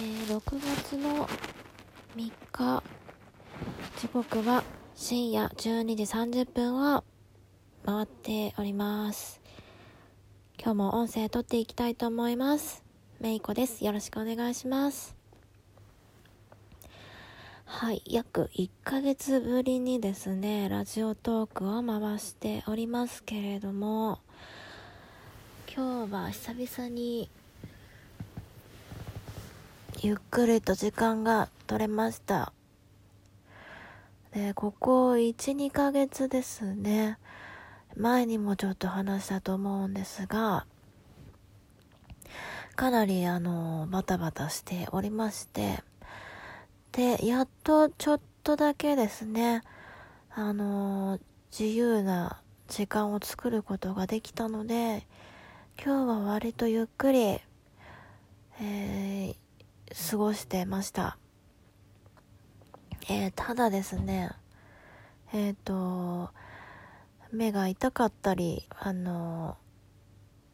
えー、6月の3日時刻は深夜12時30分を回っております。今日も音声撮っていきたいと思います。めいこです。よろしくお願いします。はい約1ヶ月ぶりにですねラジオトークを回しておりますけれども今日は久々にゆっくりと時間が取れました。で、ここ1、2ヶ月ですね。前にもちょっと話したと思うんですが、かなりあの、バタバタしておりまして、で、やっとちょっとだけですね、あの、自由な時間を作ることができたので、今日は割とゆっくり、えー、過ごしてました。えー、ただですね、えっ、ー、と、目が痛かったり、あの、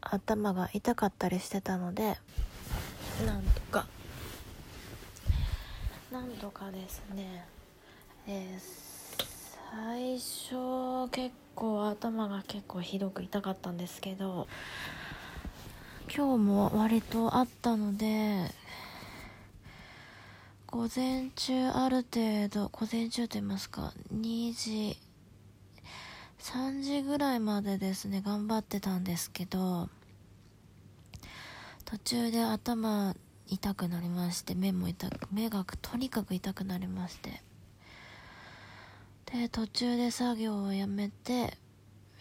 頭が痛かったりしてたので、なんとか、なんとかですね、えー、最初結構頭が結構ひどく痛かったんですけど、今日も割とあったので、午前中ある程度、午前中と言いますか、2時、3時ぐらいまでですね、頑張ってたんですけど、途中で頭痛くなりまして、目も痛く、目がとにかく痛くなりまして。で、途中で作業をやめて、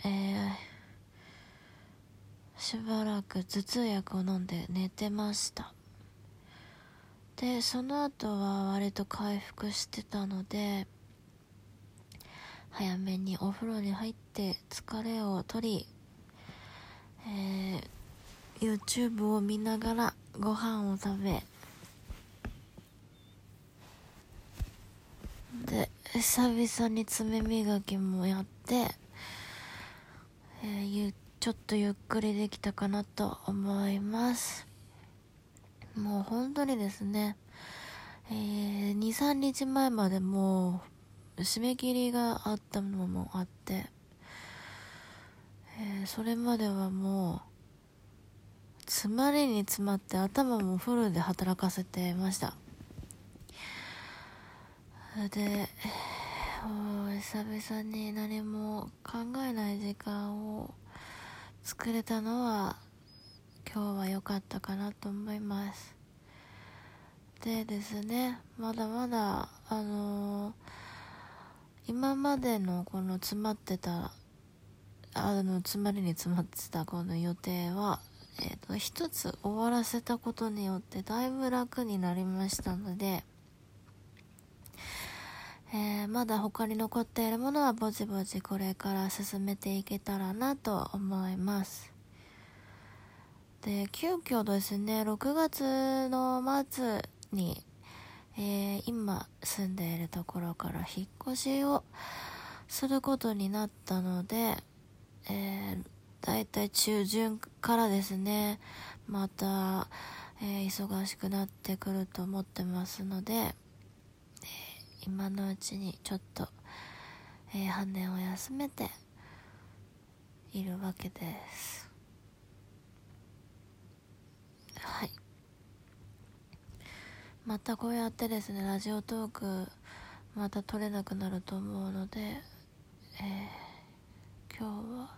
えー、しばらく頭痛薬を飲んで寝てました。でその後は割と回復してたので早めにお風呂に入って疲れを取り、えー、YouTube を見ながらご飯を食べで久々に爪磨きもやって、えー、ちょっとゆっくりできたかなと思います。もう本当にですね、えー、2、3日前までもう締め切りがあったのもあって、えー、それまではもう詰まりに詰まって頭もフルで働かせてました。で久々に何も考えない時間を作れたのは今日は良かったかなと思います。でですねまだまだあのー、今までのこの詰まってたあの詰まりに詰まってたこの予定はえっ、ー、と一つ終わらせたことによってだいぶ楽になりましたのでえー、まだ他に残っているものはぼちぼちこれから進めていけたらなと思います。で、急遽ですね、6月の末に、えー、今住んでいるところから引っ越しをすることになったので、えー、だいたい中旬からですね、また、えー、忙しくなってくると思ってますので、えー、今のうちにちょっと、えー、半年を休めているわけです。はいまたこうやってですねラジオトークまた撮れなくなると思うので、えー、今日は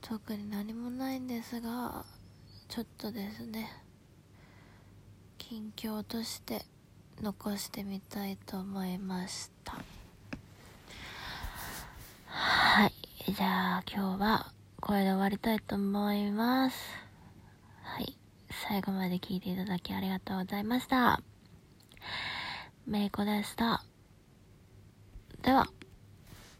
特に何もないんですがちょっとですね近況として残してみたいと思いました。はい。じゃあ今日はこれで終わりたいと思います。最後まで聞いていただきありがとうございました。めいこでした。では。